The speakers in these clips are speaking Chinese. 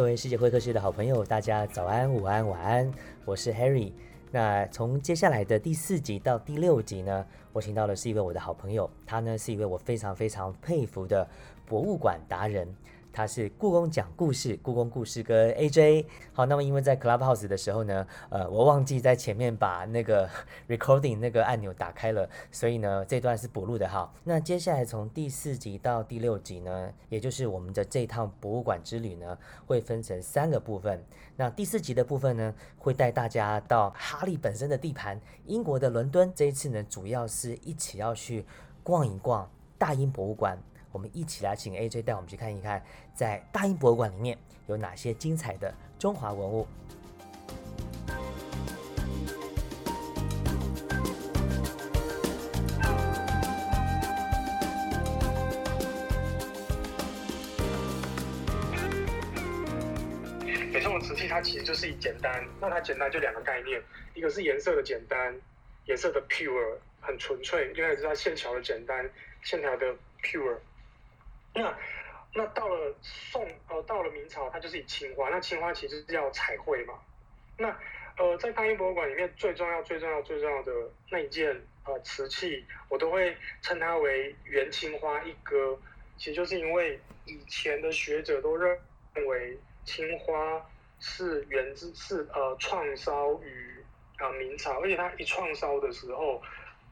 各位世界会客室的好朋友，大家早安、午安、晚安，我是 Harry。那从接下来的第四集到第六集呢，我请到的是一位我的好朋友，他呢是一位我非常非常佩服的博物馆达人。他是故宫讲故事，故宫故事跟 AJ。好，那么因为在 Clubhouse 的时候呢，呃，我忘记在前面把那个 Recording 那个按钮打开了，所以呢，这段是补录的哈。那接下来从第四集到第六集呢，也就是我们的这趟博物馆之旅呢，会分成三个部分。那第四集的部分呢，会带大家到哈利本身的地盘——英国的伦敦。这一次呢，主要是一起要去逛一逛大英博物馆。我们一起来请 AJ 带我们去看一看，在大英博物馆里面有哪些精彩的中华文物。北宋的瓷器它其实就是一简单，那它简单就两个概念，一个是颜色的简单，颜色的 pure 很纯粹，另外是它线条的简单，线条的 pure。那那到了宋呃到了明朝，它就是以青花，那青花其实是要彩绘嘛。那呃在大英博物馆里面最重要最重要最重要的那一件呃瓷器，我都会称它为元青花一哥。其实就是因为以前的学者都认为青花是源自是呃创烧于啊明朝，而且它一创烧的时候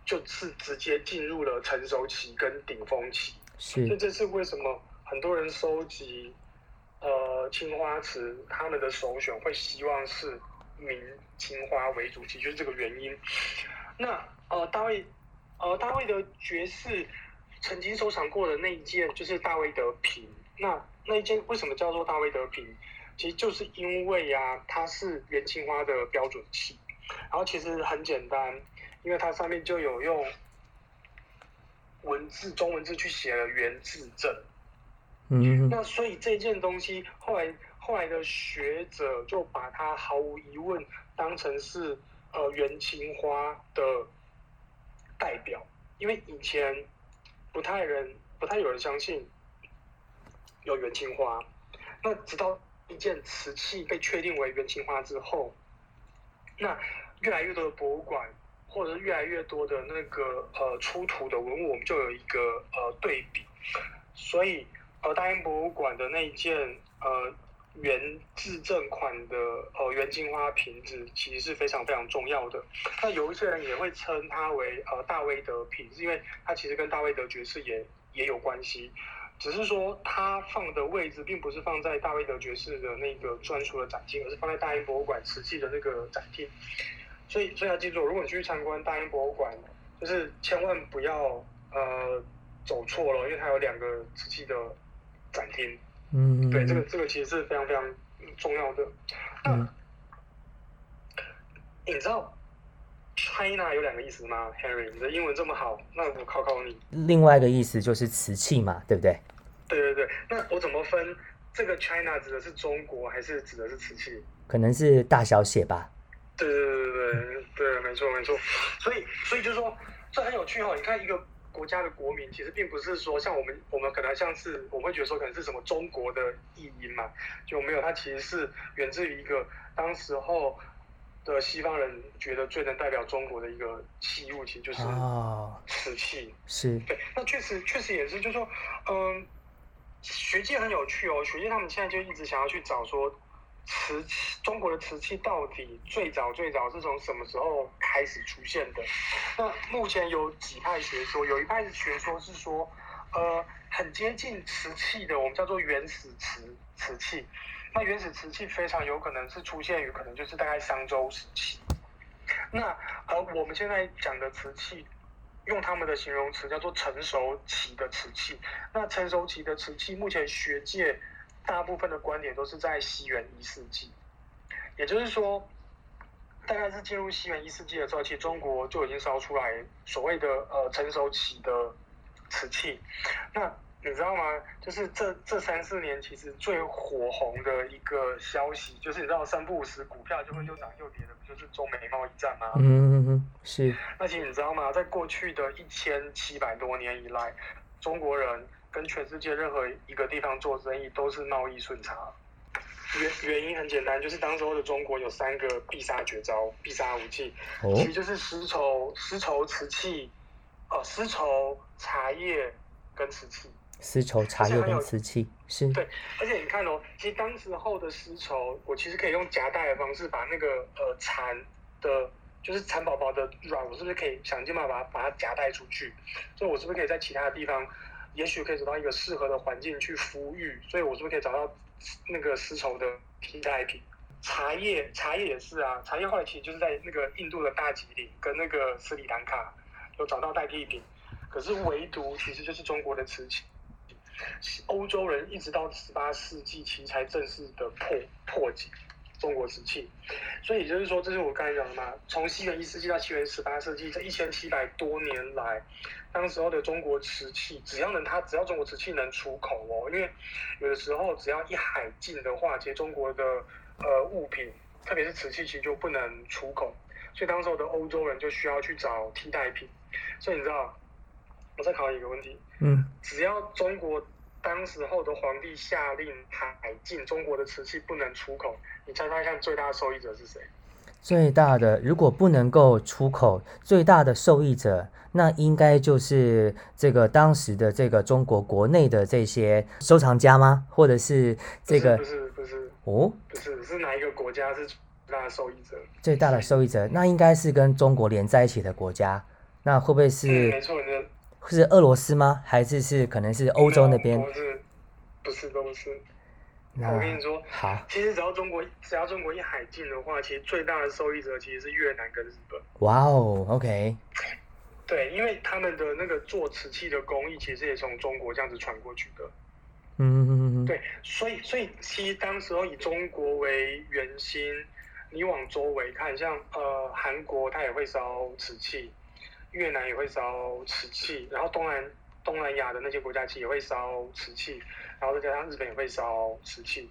就是直接进入了成熟期跟顶峰期。是，这这是为什么很多人收集呃青花瓷，他们的首选会希望是明青花为主，其实就是这个原因。那呃大卫呃大卫的爵士曾经收藏过的那一件就是大卫德瓶，那那一件为什么叫做大卫德瓶？其实就是因为呀，它是元青花的标准器，然后其实很简单，因为它上面就有用。文字中文字去写了元字正，嗯，那所以这件东西后来后来的学者就把它毫无疑问当成是呃元青花的代表，因为以前不太人不太有人相信有元青花，那直到一件瓷器被确定为元青花之后，那越来越多的博物馆。或者是越来越多的那个呃出土的文物，我们就有一个呃对比，所以呃大英博物馆的那一件呃原字正款的呃元青花瓶子，其实是非常非常重要的。那有一些人也会称它为呃大卫德瓶，是因为它其实跟大卫德爵士也也有关系，只是说它放的位置并不是放在大卫德爵士的那个专属的展厅，而是放在大英博物馆瓷器的那个展厅。所以，所以要记住，如果你去参观大英博物馆，就是千万不要呃走错了，因为它有两个瓷器的展厅。嗯，对，这个这个其实是非常非常重要的。那你知道 China 有两个意思吗，Harry？你的英文这么好，那我考考你。另外一个意思就是瓷器嘛，对不对？对对对，那我怎么分这个 China 指的是中国，还是指的是瓷器？可能是大小写吧。对对对对对，没错没错，所以所以就是说，这很有趣哦。你看一个国家的国民，其实并不是说像我们我们可能像是我会觉得说可能是什么中国的意淫嘛，就没有，它其实是源自于一个当时候的西方人觉得最能代表中国的一个器物，其实就是瓷器。是对，那确实确实也是，就是说，嗯，学界很有趣哦，学界他们现在就一直想要去找说。瓷器，中国的瓷器到底最早最早是从什么时候开始出现的？那目前有几派学说，有一派学说是说，呃，很接近瓷器的，我们叫做原始瓷瓷器。那原始瓷器非常有可能是出现于可能就是大概商周时期。那而我们现在讲的瓷器，用他们的形容词叫做成熟期的瓷器。那成熟期的瓷器，目前学界。大部分的观点都是在西元一世纪，也就是说，大概是进入西元一世纪的时候，其实中国就已经烧出来所谓的呃成熟期的瓷器。那你知道吗？就是这这三四年，其实最火红的一个消息，就是你知道三不五时股票就会又涨又跌的，不就是中美贸易战吗？嗯嗯嗯，是。那其实你知道吗？在过去的一千七百多年以来，中国人。跟全世界任何一个地方做生意都是贸易顺差，原原因很简单，就是当时候的中国有三个必杀绝招、必杀武器，哦其实就是丝绸、丝绸、瓷器，呃，丝绸、茶叶跟瓷器。丝绸、茶叶跟瓷器是对，而且你看哦，其实当时候的丝绸，我其实可以用夹带的方式把那个呃蚕的，就是蚕宝宝的卵，我是不是可以想尽办法把它把它夹带出去？所以我是不是可以在其他的地方，也许可以找到一个适合的环境去孵育？所以我是不是可以找到那个丝绸的替代品？茶叶，茶叶也是啊，茶叶后来其实就是在那个印度的大吉岭跟那个斯里兰卡有找到代替品，可是唯独其实就是中国的瓷器。欧洲人一直到十八世纪其实才正式的破破解中国瓷器，所以也就是说，这是我刚才讲的嘛，从西元一世纪到西元十八世纪这一千七百多年来，当时候的中国瓷器，只要能它只要中国瓷器能出口哦，因为有的时候只要一海禁的话，其实中国的呃物品，特别是瓷器，其实就不能出口，所以当时候的欧洲人就需要去找替代品，所以你知道，我再考你一个问题，嗯，只要中国当时候的皇帝下令海禁中国的瓷器不能出口，你猜猜看最大的受益者是谁？最大的如果不能够出口，最大的受益者，那应该就是这个当时的这个中国国内的这些收藏家吗？或者是这个不是不是哦，不是不是是哪一个国家是最大的受益者？最大的受益者，那应该是跟中国连在一起的国家，那会不会嗯，是没错，你的是俄罗斯吗？还是是可能是欧洲那边？不是不是都不是。我跟你说，好，其实只要中国只要中国一海禁的话，其实最大的受益者其实是越南跟日本。哇哦，OK，对，因为他们的那个做瓷器的工艺，其实也从中国这样子传过去的。嗯嗯嗯嗯，对，所以所以其实当时候以中国为圆心，你往周围看，像呃韩国它也会烧瓷器，越南也会烧瓷器，然后东南东南亚的那些国家其实也会烧瓷器，然后再加上日本也会烧瓷器，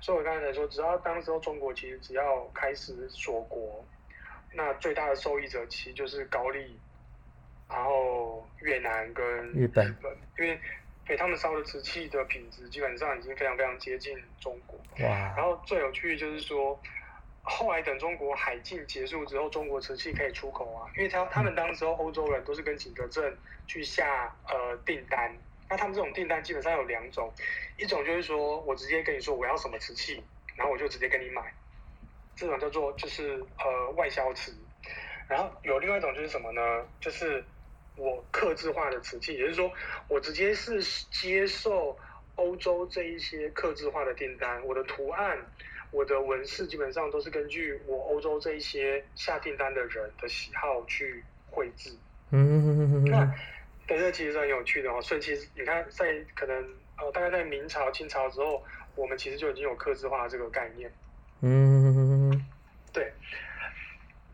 所以我刚才才说，只要当时候中国其实只要开始锁国，那最大的受益者其实就是高丽，然后越南跟日本。因为给他们烧的瓷器的品质基本上已经非常非常接近中国。哇。然，后最有趣的就是说，后来等中国海禁结束之后，中国瓷器可以出口啊，因为他他们当时候欧洲人都是跟景德镇去下呃订单，那他们这种订单基本上有两种，一种就是说我直接跟你说我要什么瓷器，然后我就直接跟你买，这种叫做就是呃外销瓷，然后有另外一种就是什么呢？就是我刻制化的瓷器，也就是说我直接是接受欧洲这一些刻制化的订单，我的图案、我的纹饰基本上都是根据我欧洲这一些下订单的人的喜好去绘制。嗯嗯嗯嗯嗯那嗯，对，这其实是很有趣的哦。所以其实你看，在可能呃大概在明朝、清朝之后，我们其实就已经有刻字化这个概念。嗯嗯嗯嗯对。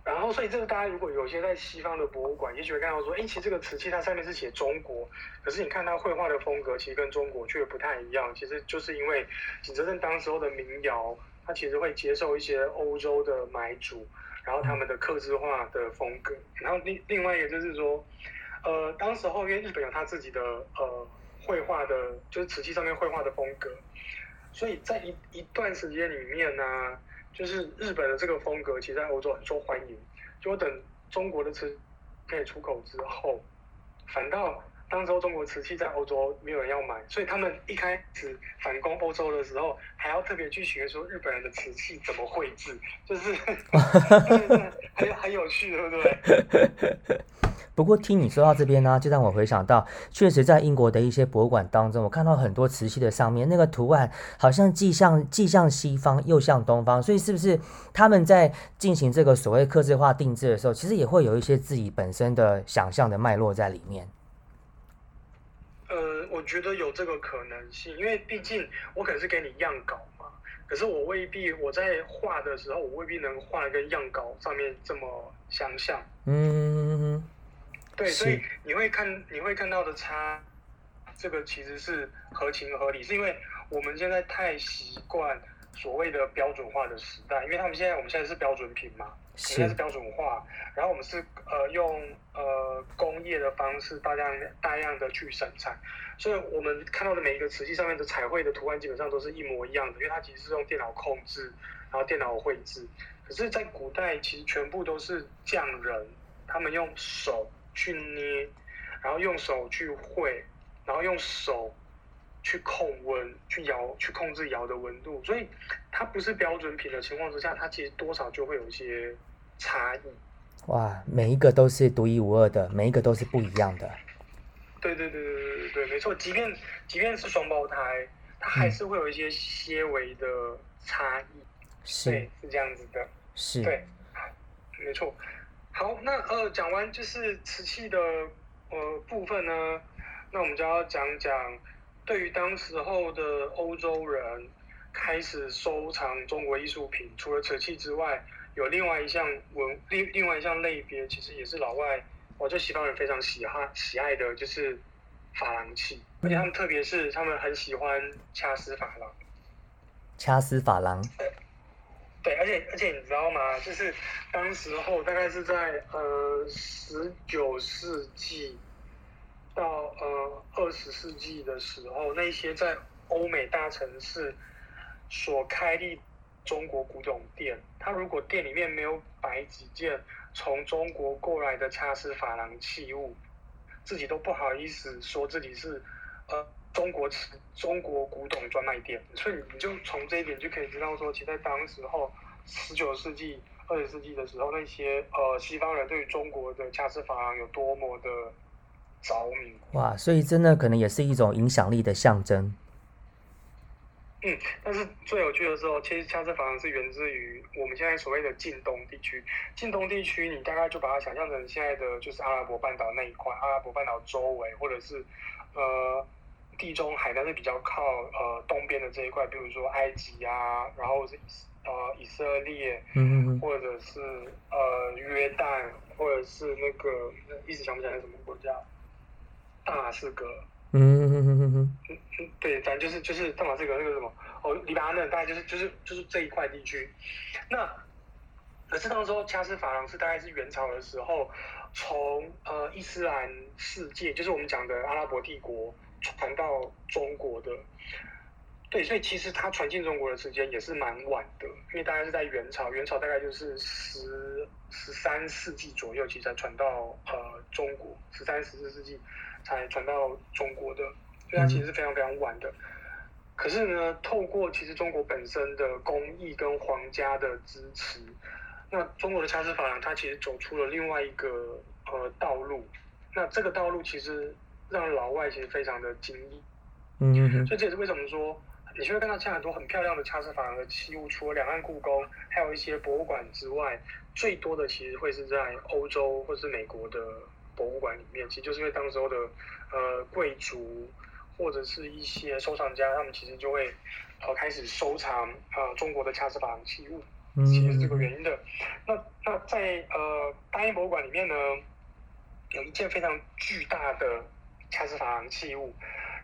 然后，所以这个大家如果有些在西方的博物馆，也许会看到说，哎，其实这个瓷器它上面是写中国，可是你看它绘画的风格其实跟中国却不太一样。其实就是因为景德镇当时候的民谣，它其实会接受一些欧洲的买主，然后他们的刻制化的风格。然后另另外一个就是说，呃，当时候因为日本有他自己的呃绘画的，就是瓷器上面绘画的风格，所以在一一段时间里面呢、就是日本的这个风格，其实在欧洲很受欢迎。就等中国的瓷可以出口之后，反倒当时候中国瓷器在欧洲没有人要买，所以他们一开始反攻欧洲的时候，还要特别去学说日本人的瓷器怎么绘制，就是 很很有趣，对不对？不过听你说到这边呢，就让我回想到，确实在英国的一些博物馆当中，我看到很多瓷器的上面那个图案，好像既像既像西方又像东方，所以是不是他们在进行这个所谓刻字化定制的时候，其实也会有一些自己本身的想象的脉络在里面？呃，我觉得有这个可能性，因为毕竟我可能是给你样稿嘛，可是我未必我在画的时候，我未必能画的跟样稿上面这么相像。嗯，对，所以你会看你会看到的差，这个其实是合情合理，是因为我们现在太习惯所谓的标准化的时代，因为他们现在我们现在是标准品嘛，应该是标准化。然后我们是呃用呃工业的方式大量大量的去生产，所以我们看到的每一个瓷器上面的彩绘的图案基本上都是一模一样的，因为它其实是用电脑控制，然后电脑绘制。可是，在古代其实全部都是匠人，他们用手去捏，然后用手去绘，然后用手去控温、去摇、去控制窑的温度，所以它不是标准品的情况之下，它其实多少就会有一些差异。哇，每一个都是独一无二的，每一个都是不一样的。对对对对对对对，没错。即便即便是双胞胎，它还是会有一些些微的差异。是，是这样子的。是。对，没错。好，那呃，讲完就是瓷器的呃部分呢，那我们就要讲讲对于当时候的欧洲人开始收藏中国艺术品，除了瓷器之外。有另外一项文，另另外一项类别，其实也是老外，我就西方人非常喜爱喜爱的，就是珐琅器，而且他们特别是他们很喜欢掐丝珐琅。掐丝珐琅。对，而且而且你知道吗？就是当时候大概是在呃十九世纪到呃二十世纪的时候，那些在欧美大城市所开立。中国古董店，他如果店里面没有摆几件从中国过来的掐丝珐琅器物，自己都不好意思说自己是呃中国瓷中国古董专卖店。所以你就从这一点就可以知道说，其实在当时候十九世纪、二十世纪的时候，那些呃西方人对于中国的掐丝珐琅有多么的着迷。哇，所以真的可能也是一种影响力的象征。嗯，但是最有趣的时候，其实掐丝珐琅是源自于我们现在所谓的近东地区。近东地区，你大概就把它想象成现在的就是阿拉伯半岛那一块，阿拉伯半岛周围，或者是呃地中海，但是比较靠呃东边的这一块，比如说埃及啊，然后是呃以色列，嗯或者是呃约旦，或者是那个一直想不起来什么国家，大马士革。嗯嗯嗯嗯嗯嗯，对，反正就是就是大马士革那个什么哦，黎巴嫩大概就是就是就是这一块地区。那可是当时候掐斯法郎是大概是元朝的时候，从呃伊斯兰世界，就是我们讲的阿拉伯帝国传到中国的。对，所以其实它传进中国的时间也是蛮晚的，因为大概是在元朝，元朝大概就是十十三世纪左右，其实才传到呃中国，十三十四世纪。才传到中国的，所以它其实是非常非常晚的。可是呢，透过其实中国本身的工艺跟皇家的支持，那中国的掐丝珐琅它其实走出了另外一个呃道路。那这个道路其实让老外其实非常的惊异。嗯，所以这也是为什么说你会看到现在很多很漂亮的掐丝珐琅的器物，除了两岸故宫，还有一些博物馆之外，最多的其实会是在欧洲或是美国的。博物馆里面，其实就是因为当时候的呃贵族或者是一些收藏家，他们其实就会呃开始收藏呃中国的掐丝珐琅器物，其实是这个原因的。那那在呃大英博物馆里面呢，有一件非常巨大的掐丝珐琅器物，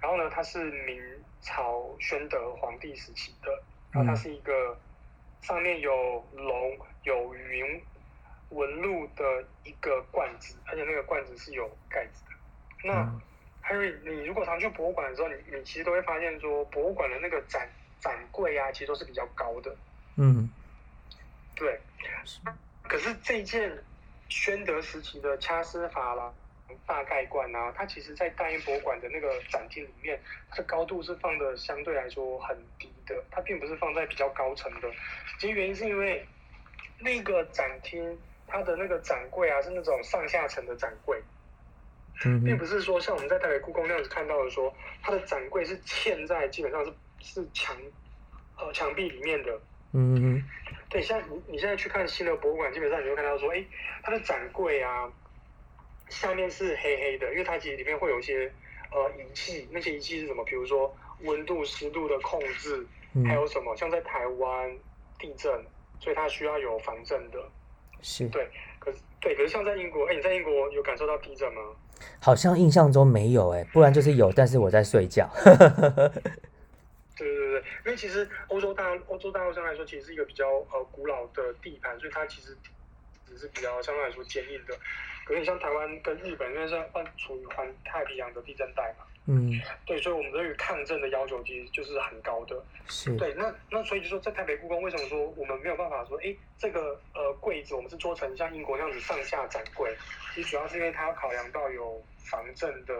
然后呢它是明朝宣德皇帝时期的，然后它是一个上面有龙有云。纹路的一个罐子，而且那个罐子是有盖子的。那 Harry，你如果常去博物馆的时候，你你其实都会发现说，博物馆的那个展展柜啊，其实都是比较高的。嗯，对。可是这件宣德时期的掐丝珐琅大盖罐啊，它其实在大英博物馆的那个展厅里面，它的高度是放的相对来说很低的，它并不是放在比较高层的。其实原因是因为那个展厅。它的那个展柜啊，是那种上下层的展柜，并不是说像我们在台北故宫那样子看到的，说它的展柜是嵌在基本上是是墙呃墙壁里面的。嗯，对，现在你你现在去看新的博物馆，基本上你会看到说，哎，它的展柜啊下面是黑黑的，因为它其实里面会有一些呃仪器，那些仪器是什么？比如说温度、湿度的控制，还有什么？像在台湾地震，所以它需要有防震的。是对，可是对，可是像在英国，哎，你在英国有感受到地震吗？好像印象中没有，哎，不然就是有，但是我在睡觉。对对对，因为其实欧洲大欧洲大陆上来说，其实是一个比较呃古老的地盘，所以它其实质是比较相对来说坚硬的。可是像台湾跟日本，因为是换处于环太平洋的地震带嘛，嗯，对，所以我们对于抗震的要求其实就是很高的。是，对，那那所以就说在台北故宫，为什么说我们没有办法说，哎，这个呃柜子我们是做成像英国那样子上下展柜？其实主要是因为它要考量到有防震的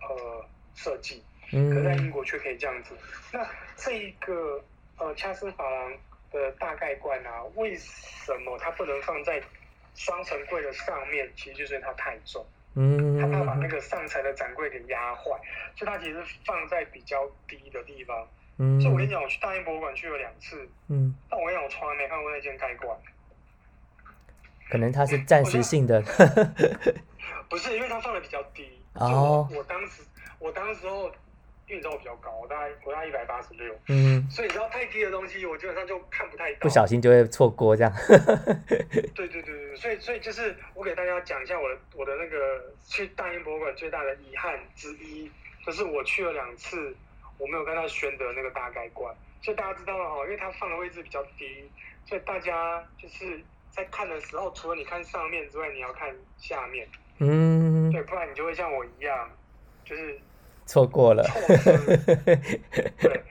呃设计，可在英嗯，国却可以这样子。那这一个呃掐丝珐琅的大盖罐啊，为什么它不能放在双层柜的上面？其实就是因为它太重。嗯他怕把那嗯，个上层的展柜给压坏，所以它其实放在比较低的地方。嗯，所以我跟你讲，我去大英博物馆去了两次，嗯，但我跟你讲，我从来没看过那件盖罐。可能它是暂时性的，不是，因为它放的比较低。哦我当时，我当时候，因为你知道我比较高，我大概我大概一百八十六，嗯，所以你知道太低的东西，我基本上就看不太到。不小心就会错过这样，对对对对，所以所以就是我给大家讲一下我的我的那个去大英博物馆最大的遗憾之一，就是我去了两次，我没有看到宣德那个大盖罐，所以大家知道了哈，因为它放的位置比较低，所以大家就是在看的时候，除了你看上面之外，你要看下面，嗯，对，不然你就会像我一样，就是错过了，对，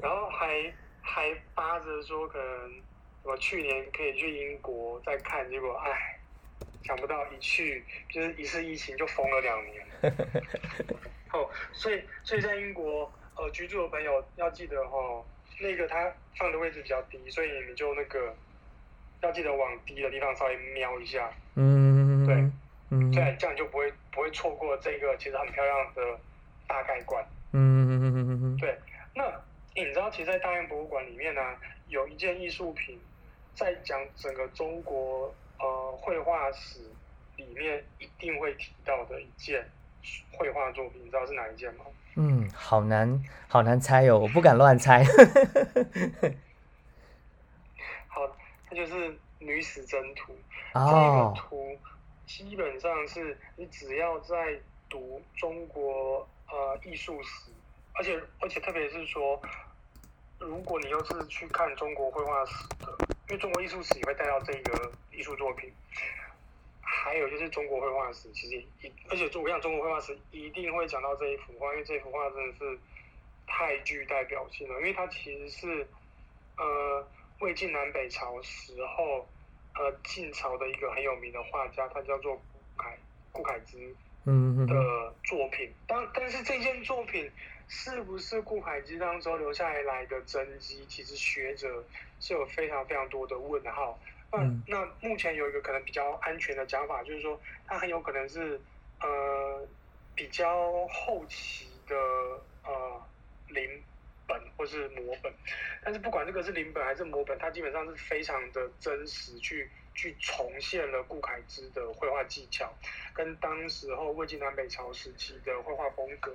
然后还还扒着说可能我去年可以去英国再看，结果唉，想不到一去就是一次疫情就封了两年。哦，所以所以在英国呃居住的朋友要记得哦，那个它放的位置比较低，所以你就那个要记得往低的地方稍微瞄一下，嗯，对，嗯，这样这样就不会不会错过这个其实很漂亮的大概观。嗯嗯嗯嗯嗯，对，那你知道，其实，在大英博物馆里面呢、有一件艺术品，在讲整个中国呃绘画史里面一定会提到的一件绘画作品，你知道是哪一件吗？嗯，好难，好难猜哦，我不敢乱猜，好，它就是《女史箴图》。哦这个，图基本上是你只要在读中国呃艺术史，而且而且特别是说，如果你又是去看中国绘画史的，因为中国艺术史也会带到这个艺术作品。还有就是中国绘画史，其实一，而且我讲中国绘画史一定会讲到这一幅画，因为这幅画真的是太具代表性了，因为它其实是呃魏晋南北朝时候呃晋朝的一个很有名的画家，他叫做顾恺顾恺之嗯嗯的作品。当但是这件作品是不是顾恺之当中留下来的真迹，其实学者是有非常非常多的问号。那、嗯那目前有一个可能比较安全的讲法，就是说它很有可能是呃比较后期的呃临本或是摹本，但是不管这个是临本还是摹本，它基本上是非常的真实去去重现了顾恺之的绘画技巧，跟当时候魏晋南北朝时期的绘画风格。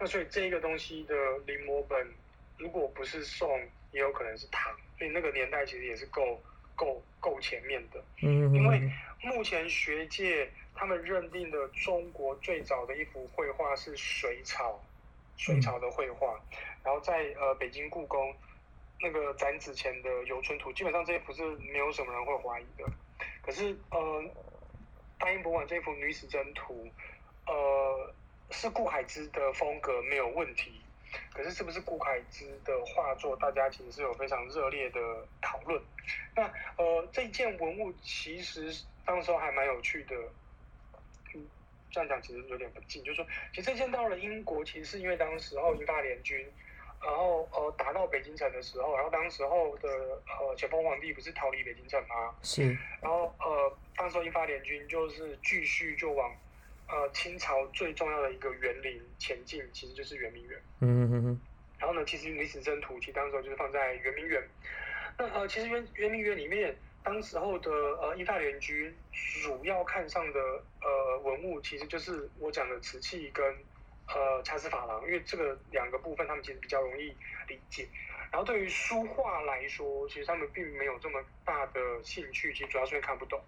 那所以这个东西的临摹本，如果不是宋，也有可能是唐，所以那个年代其实也是够够够前面的。嗯，因为目前学界他们认定的中国最早的一幅绘画是隋朝，隋朝的绘画，然后在呃北京故宫那个展子前的游春图，基本上这一幅是没有什么人会怀疑的。可是呃，大英博物馆这幅女史箴图，呃，是顾恺之的风格没有问题。可是，是不是顾恺之的画作，大家其实是有非常热烈的讨论。那呃，这件文物其实当时候还蛮有趣的。嗯，这样讲其实有点不敬，就是说，其实这件到了英国，其实是因为当时候英法联军，然后呃打到北京城的时候，然后当时候的呃咸丰皇帝不是逃离北京城吗？是，然后呃，当时候英法联军就是继续就往呃清朝最重要的一个园林前进，其实就是圆明园。嗯嗯嗯然后呢，其实历史箴图其实当时候就是放在圆明园。那呃，其实圆圆明园里面，当时候的呃英法联军主要看上的呃文物，其实就是我讲的瓷器跟呃掐丝珐琅，因为这个两个部分他们其实比较容易理解。然后对于书画来说，其实他们并没有这么大的兴趣，其实主要是因为看不懂。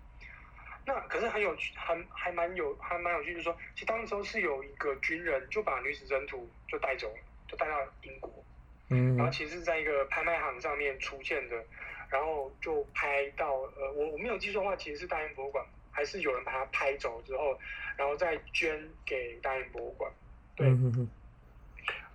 那可是很有趣，还还蛮有还蛮有趣，就是说，其实当时候是有一个军人就把女子征图就带走了，就带到英国。嗯然后其实是在一个拍卖行上面出现的，然后就拍到呃，我我没有记错的话，其实是大英博物馆，还是有人把它拍走之后，然后再捐给大英博物馆。对，嗯哼哼，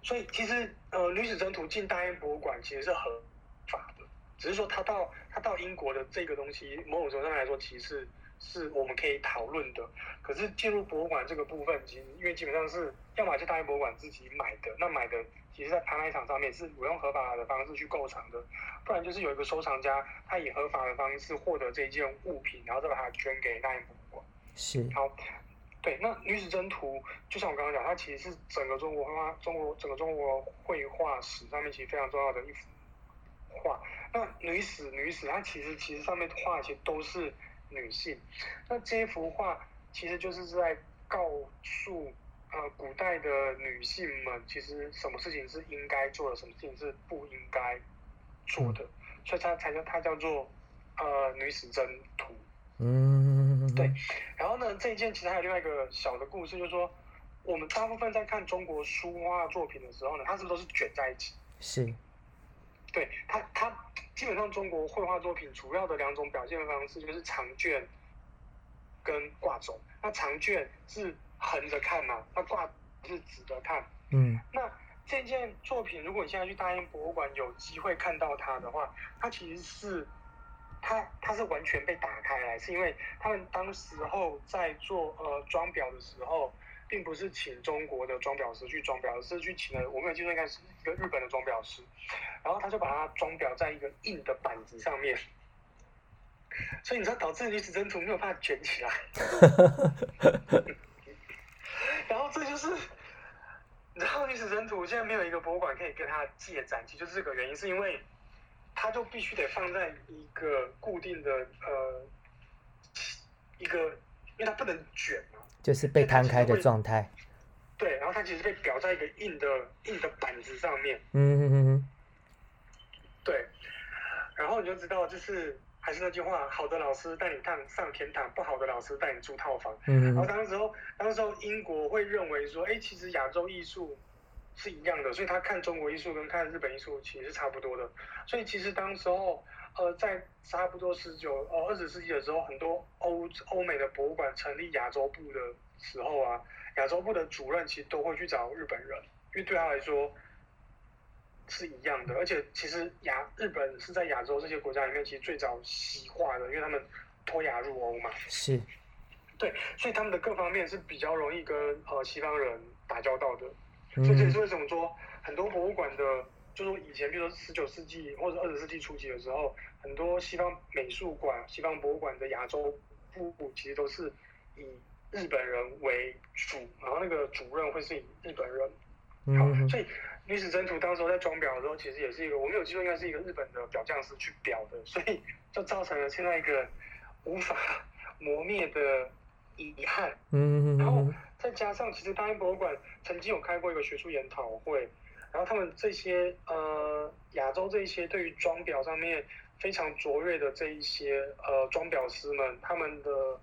所以其实呃，女子征途进大英博物馆其实是合法的，只是说它到它到英国的这个东西，某种程度上来说，其实是是我们可以讨论的。可是进入博物馆这个部分，其实因为基本上是要么就大英博物馆自己买的，那买的其实在拍卖场上面是我用合法的方式去购藏的，不然就是有一个收藏家他以合法的方式获得这件物品，然后再把它捐给大英博物馆。是，好，对，那女史箴图就像我刚刚讲，它其实是整个中国绘画、中国整个中国绘画史上面其实非常重要的一幅画。那女史女史，它其实其实上面画其实都是女性。那这一幅画其实就是在告诉呃古代的女性们，其实什么事情是应该做的，什么事情是不应该做的，所以它才叫它叫做呃女史箴图。嗯，对，然后呢，这一件其实还有另外一个小的故事，就是说，我们大部分在看中国书画作品的时候呢，它是不是都是卷在一起？是，对，它它基本上中国绘画作品主要的两种表现方式就是长卷跟挂轴。那长卷是横着看嘛，那挂是直着看。嗯那这件作品，如果你现在去大英博物馆有机会看到它的话，它其实是它它是完全被打开来，是因为他们当时候在做呃装裱的时候，并不是请中国的装裱师去装裱，而是去请了我没有记错应该是一个日本的装裱师，然后他就把它装裱在一个硬的板子上面。所以你知道导致女子真图没有办法卷起来，然后这就是你知道女史箴图现在没有一个博物馆可以跟他借展，其实就是这个原因，是因为它就必须得放在一个固定的呃一个，因为它不能卷嘛，就是被摊开的状态。对，然后它其实被裱在一个硬的硬的板子上面，嗯哼哼哼，对，然后你就知道，就是还是那句话，好的老师带你上上天堂，不好的老师带你住套房。嗯然后当时候，当时候英国会认为说，哎，其实亚洲艺术是一样的，所以他看中国艺术跟看日本艺术其实是差不多的。所以其实当时候，呃，在差不多十九呃二十世纪的时候，很多欧欧美的博物馆成立亚洲部的时候啊，亚洲部的主任其实都会去找日本人，因为对他来说是一样的。而且其实亚日本是在亚洲这些国家里面其实最早西化的，因为他们脱亚入欧嘛。是，对，所以他们的各方面是比较容易跟呃西方人打交道的，嗯所以这也是为什么说很多博物馆的，就说以前，比如说十九世纪或者二十世纪初期的时候，很多西方美术馆、西方博物馆的亚洲部其实都是以日本人为主，然后那个主任会是以日本人。好，嗯所以女史箴图当时候在装裱的时候，其实也是一个我没有记错，应该是一个日本的裱匠师去裱的，所以就造成了现在一个无法 磨灭的遗憾。嗯然后再加上，其实大英博物馆曾经有开过一个学术研讨会，然后他们这些呃亚洲这一些对于装裱上面非常卓越的这一些呃装裱师们，他们的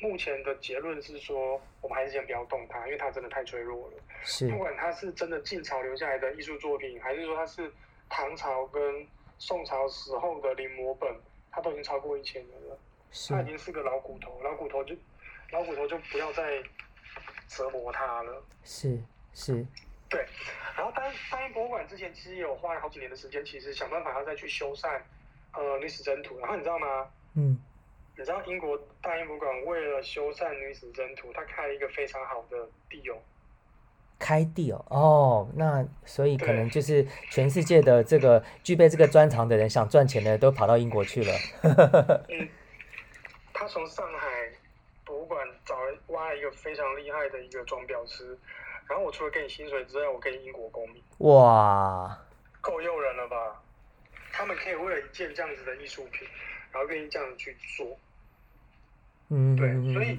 目前的结论是说，我们还是先不要动它，因为它真的太脆弱了。是不，管它是真的晋朝留下来的艺术作品，还是说它是唐朝跟宋朝时候的临摹本，它都已经超过一千年了。是它已经是个老骨头，老骨头就老骨头就不要再折磨他了。是是，对，然后大英大英博物馆之前其实也有花了好几年的时间，其实想办法要再去修缮呃女史箴图。然后你知道吗？嗯，你知道英国大英博物馆为了修缮女史箴图，他开了一个非常好的地哦。开地哦，哦，那所以可能就是全世界的这个具备这个专长的人，想赚钱的都跑到英国去了。嗯，他从上海博物馆找了挖了一个非常厉害的一个装裱师，然后我除了给你薪水之外，我给你英国公民。哇，够诱人了吧？他们可以为了一件这样子的艺术品，然后愿意这样子去做，嗯，对，嗯所以，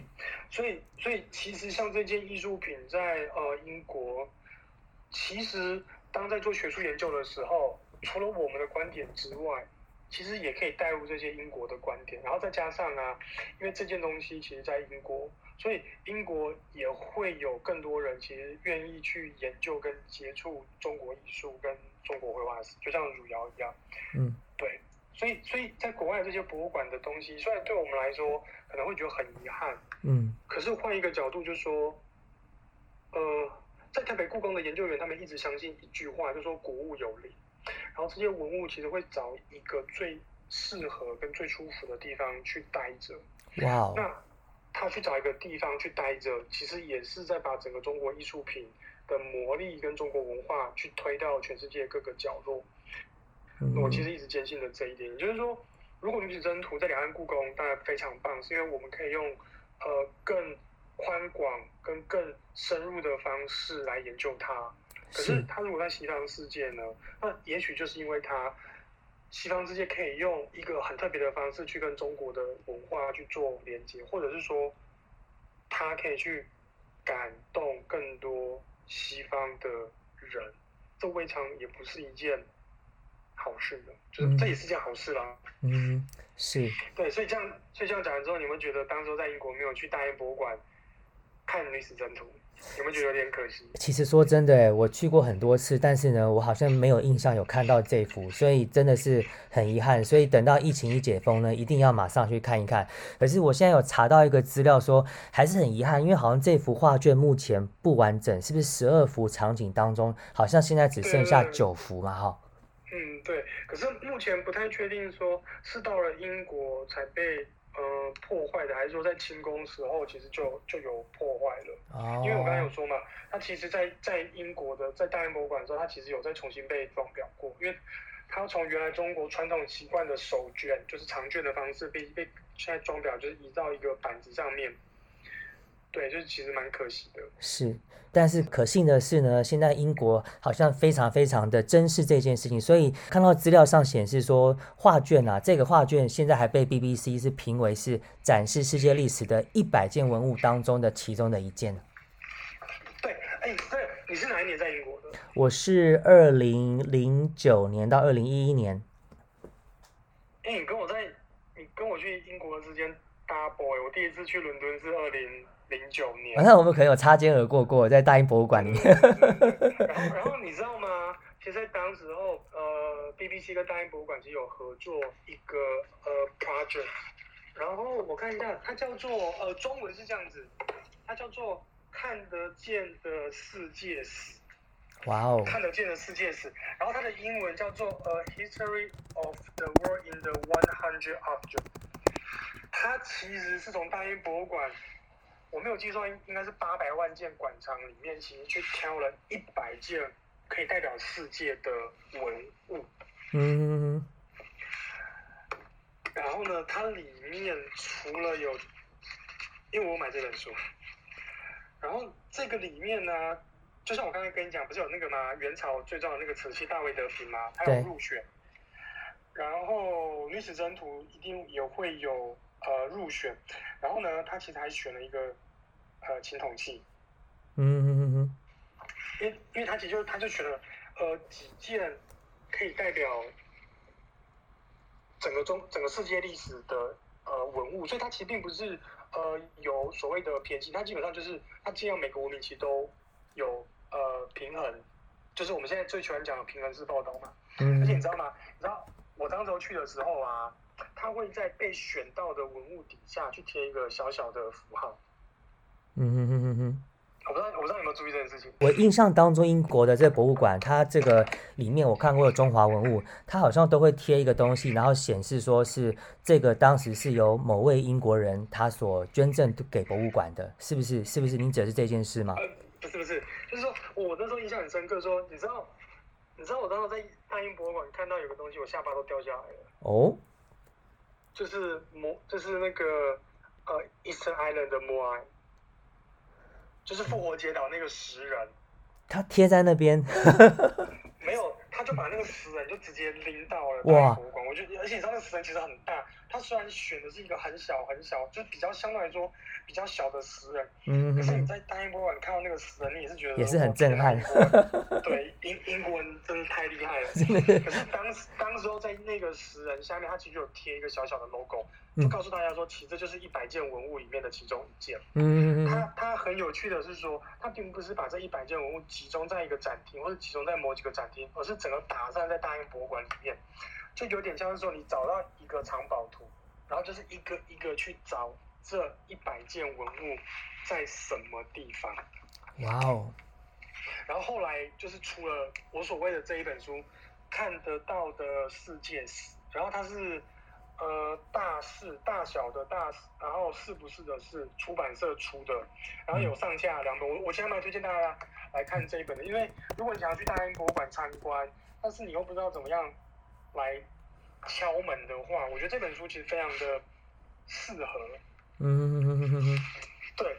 所以，所以，其实像这件艺术品在呃英国，其实当在做学术研究的时候，除了我们的观点之外，其实也可以带入这些英国的观点，然后再加上啊，因为这件东西其实在英国，所以英国也会有更多人其实愿意去研究跟接触中国艺术跟中国绘画史，就像汝窑一样。嗯，对，所以所以在国外这些博物馆的东西，虽然对我们来说可能会觉得很遗憾，嗯，可是换一个角度就说，呃，在台北故宫的研究员，他们一直相信一句话，就说古物有灵，然后这些文物其实会找一个最适合跟最舒服的地方去待着。哇哦，那他去找一个地方去待着，其实也是在把整个中国艺术品的魔力跟中国文化去推到全世界各个角落。嗯我其实一直坚信的这一点，也就是说，如果女子征途在两岸故宫当然非常棒，是因为我们可以用呃更宽广跟更深入的方式来研究它。可是他如果在西方世界呢，那也许就是因为他西方世界可以用一个很特别的方式去跟中国的文化去做连接，或者是说他可以去感动更多西方的人，这未尝也不是一件好事的，就是嗯这也是件好事啦。嗯，是。对，所以这样，所以这样讲完之后，你们觉得当时候在英国没有去大英博物馆看历史征途，有没有觉得有点可惜？其实说真的欸，我去过很多次，但是呢，我好像没有印象有看到这幅，所以真的是很遗憾。所以等到疫情一解封呢，一定要马上去看一看。可是我现在有查到一个资料说，还是很遗憾，因为好像这幅画卷目前不完整，是不是十二幅场景当中，好像现在只剩下九幅嘛？哈，嗯，对。可是目前不太确定说是到了英国才被呃破坏的，还是说在清宫时候其实就就有破坏了。哦，因为我刚才有说嘛，它其实在，在英国的在大英博物馆的时候，它其实有再重新被装裱过，因为它从原来中国传统习惯的手卷，就是长卷的方式被被现在装裱，就是移到一个板子上面。对，就是其实蛮可惜的。是，但是可幸的是呢，现在英国好像非常非常的珍视这件事情，所以看到资料上显示说，画卷啊，这个画卷现在还被 BBC 是评为是展示世界历史的一百件文物当中的其中的一件。对，哎，对，你是哪一年在英国的？我是二零零九年到二零一一年，哎，你跟我在，你跟我去英国之间 double，哎我第一次去伦敦是二零零九年好。像我们可能有擦肩而过过，在大英博物馆里面。然后，然后你知道吗？其实在当时候，呃，BBC 跟大英博物馆其实有合作一个呃 project，然后我看一下，它叫做呃中文是这样子，它叫做看得见的世界史，哇哦，看得见的世界史，然后它的英文叫做呃 History of the World in the One Hundred Object，它其实是从大英博物馆。我没有记错，应应该是八百万件馆藏里面，其实去挑了一百件可以代表世界的文物。嗯，然后呢，它里面除了有，因为我买这本书，然后这个里面呢，就像我刚才跟你讲，不是有那个吗？元朝最重要的那个瓷器大卫德平吗？它有入选。然后历史征途一定也会有呃入选，然后呢，他其实还选了一个呃青铜器，嗯嗯嗯嗯因为因为他其实就他就选了呃几件可以代表整个中整个世界历史的呃文物，所以它其实并不是呃有所谓的偏心，它基本上就是它尽量每个文明其实都有呃平衡，就是我们现在最喜欢讲的平衡式报道嘛。而且你知道吗？你知道我当时候去的时候啊，他会在被选到的文物底下去贴一个小小的符号。嗯哼哼哼哼。我不知道，我不知道有没有注意这件事情。我印象当中，英国的这博物馆，它这个里面我看过的中华文物，它好像都会贴一个东西，然后显示说是这个当时是由某位英国人他所捐赠给博物馆的，是不是？是不是？您指的是这件事吗？呃，不是不是，就是说我那时候印象很深刻说你知道，你知道我当时在大英博物馆看到有个东西，我下巴都掉下来了，哦，就是摩，就是那个呃 Easter Island 的摩埃，就是复活节岛那个石人。他贴在那边，没有，他就把那个石人就直接拎到了博物馆。我觉得，而且你知道那个石人其实很大，他虽然选的是一个很小很小，就是比较相对来说比较小的石人，嗯可是你嗯在大英博物馆看到那个石人，你也是觉得也是很震撼 对，英英国人真是太厉害了。可是当时当时候在那个石人下面，他其实有贴一个小小的 logo，就嗯告诉大家说，其实这就是一百件文物里面的其中一件。嗯嗯它它很有趣的是说，他并不是把这一百件文物集中在一个展厅，或者集中在某几个展厅，而是整个打散在大英博物馆里面。就有点像是说你找到一个藏宝图，然后就是一个一个去找这一百件文物在什么地方。哇哦，然后后来就是出了我所谓的这一本书，看得到的世界史，然后它是呃大事大小的大，然后是不是的是出版社出的，然后有上下两本，我我现在蛮推荐大家来看这一本的，因为如果你想要去大英博物馆参观，但是你又不知道怎么样来敲门的话，我觉得这本书其实非常的适合。嗯哼哼哼哼哼，对，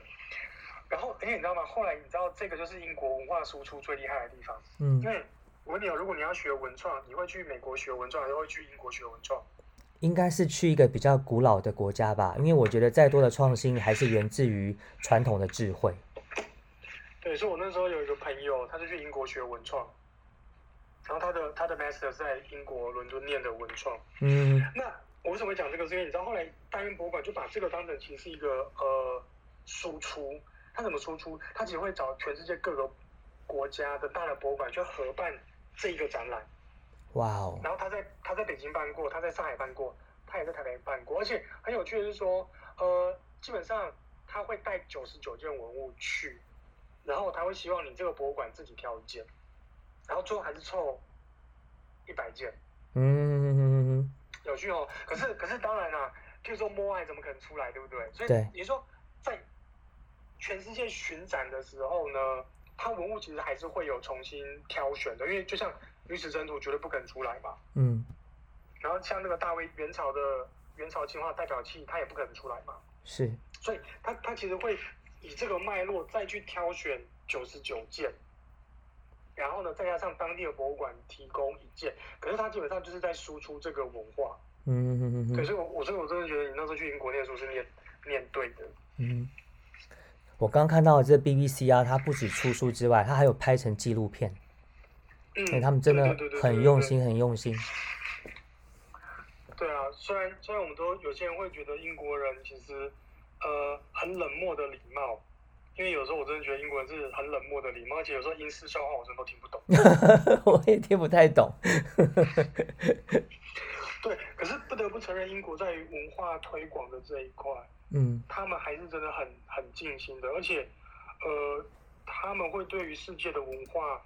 然后而且你知道吗？后来你知道这个就是英国文化输出最厉害的地方，嗯因，为我问你哦，如果你要学文创，你会去美国学文创，还是会去英国学文创？应该是去一个比较古老的国家吧，因为我觉得再多的创新还是源自于传统的智慧。对，所以我那时候有一个朋友，他就去英国学文创，然后他的他的 master 在英国伦敦念的文创。嗯那我为什么会讲这个？是因为你知道后来大英博物馆就把这个当成其实是一个呃输出，他怎么输出？它其实会找全世界各个国家的大的博物馆去合办这一个展览。哇哦，然后他在他在北京办过，他在上海办过，他也在台北办过，而且很有趣的是说，呃，基本上他会带九十九件文物去，然后他会希望你这个博物馆自己挑一件，然后最后还是凑一百件，嗯有趣哦。可是可是当然啦、譬如说摸爱怎么可能出来，对不对？所以对你说在全世界巡展的时候呢，它文物其实还是会有重新挑选的，因为就像女史箴图绝对不可能出来嘛。嗯，然后像那个大卫元朝的元朝青花代表器，它也不可能出来嘛，是，所以它它其实会以这个脉络再去挑选九十九件，然后呢再加上当地的博物馆提供一件，可是它基本上就是在输出这个文化。嗯嗯嗯嗯。可是我我所以我真的觉得你那时候去英国念书是念念对的。嗯。我刚看到这 BBC 啊，它不止出书之外，它还有拍成纪录片，嗯，哎，他们真的很用心，很用心。对啊，虽然虽然我们都有些人会觉得英国人其实呃很冷漠的礼貌，因为有时候我真的觉得英国人是很冷漠的礼貌，而且有时候英式笑话我真的都听不懂。我也听不太懂。对，可是不得不承认，英国在于文化推广的这一块，嗯他们还是真的很很尽心的，而且呃他们会对于世界的文化。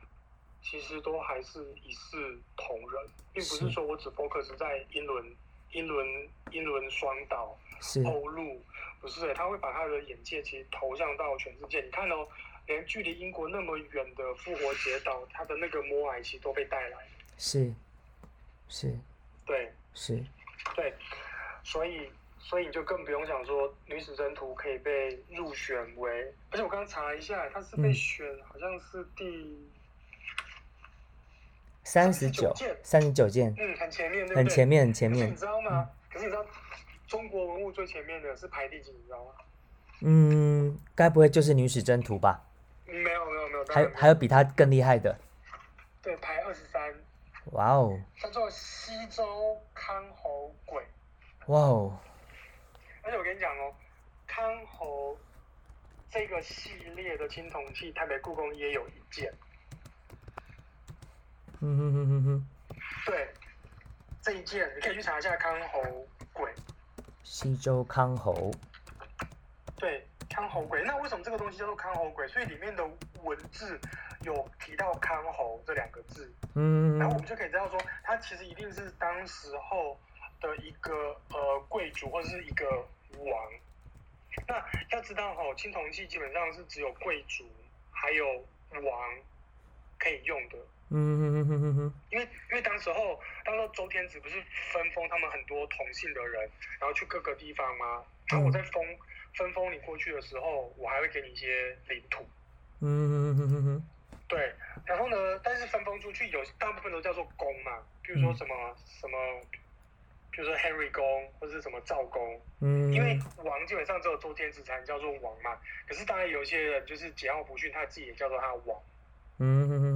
其实都还是一视同仁，并不是是说我只 focus 在英伦、英伦、英伦双岛，是，欧陆不是、欸，他会把他的眼界其实投向到全世界。你看哦，连距离英国那么远的复活节岛，它的那个摩埃其实都被带来。是，是，对是，对，所以所以你就更不用讲说女史箴图可以被入选为，而且我刚刚查了一下，它是被嗯选、好像是第三十九件，三十九件，嗯很前面，对不对？很前面，很前面你。知道吗？可是你知道中国文物最前面的是排第几？你知道吗？嗯，该不会就是女史箴图吧？嗯没有没有没有，当还有还有比它更厉害的？对排二十三。哇哦，叫做西周康侯簋。哇哦，而且我跟你讲哦，康侯这个系列的青铜器，台北故宫也有一件。嗯哼哼哼哼，对，这一件你可以去查一下康侯簋。西周康侯，对，康侯鬼。那为什么这个东西叫做康侯鬼？所以里面的文字有提到康侯这两个字。嗯然后我们就可以知道说，他其实一定是当时候的一个呃贵族或者是一个王。那要知道哈、青铜器基本上是只有贵族还有王可以用的，嗯哼哼哼哼哼，因为因为当时候当时候周天子不是分封他们很多同姓的人，然后去各个地方吗？然后我在封分封你过去的时候，我还会给你一些领土。嗯哼哼哼哼，对，然后呢，但是分封出去有大部分都叫做公嘛，比如说什么、什么，比如说 Henry 公或者是什么赵公，嗯，因为王基本上只有周天子才能叫做王嘛。可是当然有一些人就是桀骜不驯，他自己也叫做他王。嗯哼哼哼哼，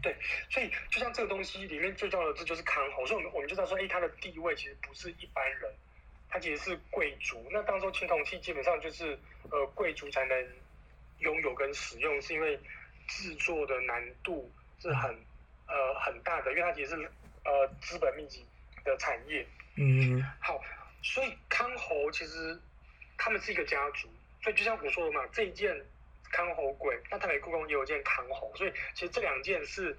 对，所以就像这个东西里面最重要的字就是康侯，所以我们我们就知道说，哎，他的地位其实不是一般人，他其实是贵族。那当时青铜器基本上就是呃贵族才能拥有跟使用，是因为制作的难度是很呃很大的，因为它其实是呃资本密集的产业。嗯好，所以康侯其实他们是一个家族，所以就像我说的嘛，这一件康侯簋，那台北故宫也有一件康侯，所以其实这两件是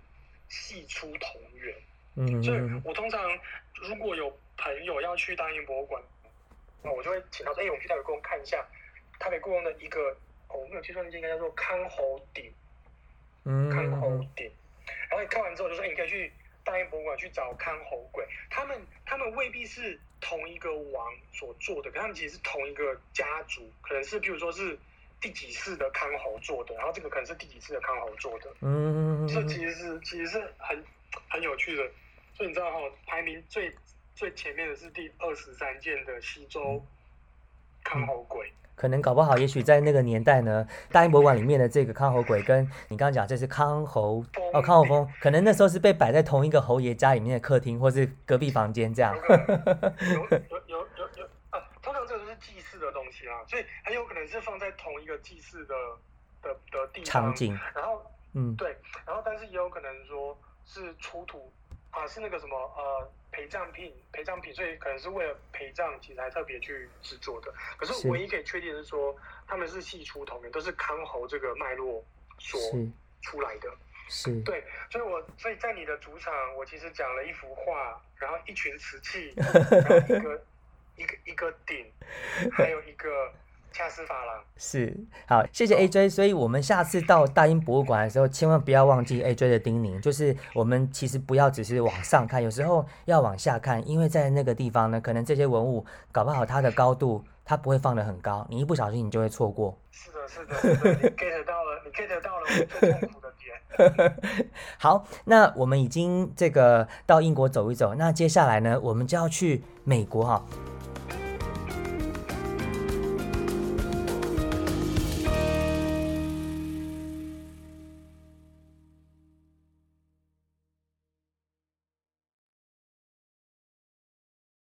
系出同源。嗯所以我通常如果有朋友要去大英博物馆，那我就会请他说：“哎、我们去台北故宫看一下台北故宫的一个，哦，我没有记错，那件应该叫做康侯鼎，嗯康侯嗯鼎。然后你看完之后就说：“哎、你可以去大英博物馆去找康侯簋。他们他们未必是同一个王所做的，可他们其实是同一个家族，可能是比如说是第几世的康侯做的，然后这个可能是第几世的康侯做的。嗯这其实是其实是很很有趣的。所以你知道哈、排名最最前面的是第二十三件的西周康侯簋。可能搞不好，也许在那个年代呢，大英博物馆里面的这个康侯鬼，跟你刚刚讲这是康侯哦康侯峰，可能那时候是被摆在同一个侯爷家里面的客厅，或是隔壁房间这样祭祀的东西啦，所以很有可能是放在同一个祭祀的的的地方。场景，然后嗯。对，然后但是也有可能说是出土啊，是那个什么呃陪葬品陪葬品，所以可能是为了陪葬，其实还特别去制作的。可是是。唯一可以确定的是说，他们是系出同源，都是康侯这个脉络所出来的。是，对，所以我所以在你的主场，我其实讲了一幅画，然后一群瓷器，然后一个一个一个顶，还有一个恰斯法郎。是，好，谢谢 AJ。所以我们下次到大英博物馆的时候，千万不要忘记 AJ 的叮咛，就是我们其实不要只是往上看，有时候要往下看，因为在那个地方呢，可能这些文物搞不好它的高度它不会放得很高，你一不小心你就会错过。是的，是的，是的，你 get 到了，你 get 到了我最痛苦的点。好，那我们已经这个到英国走一走，那接下来呢，我们就要去美国哈。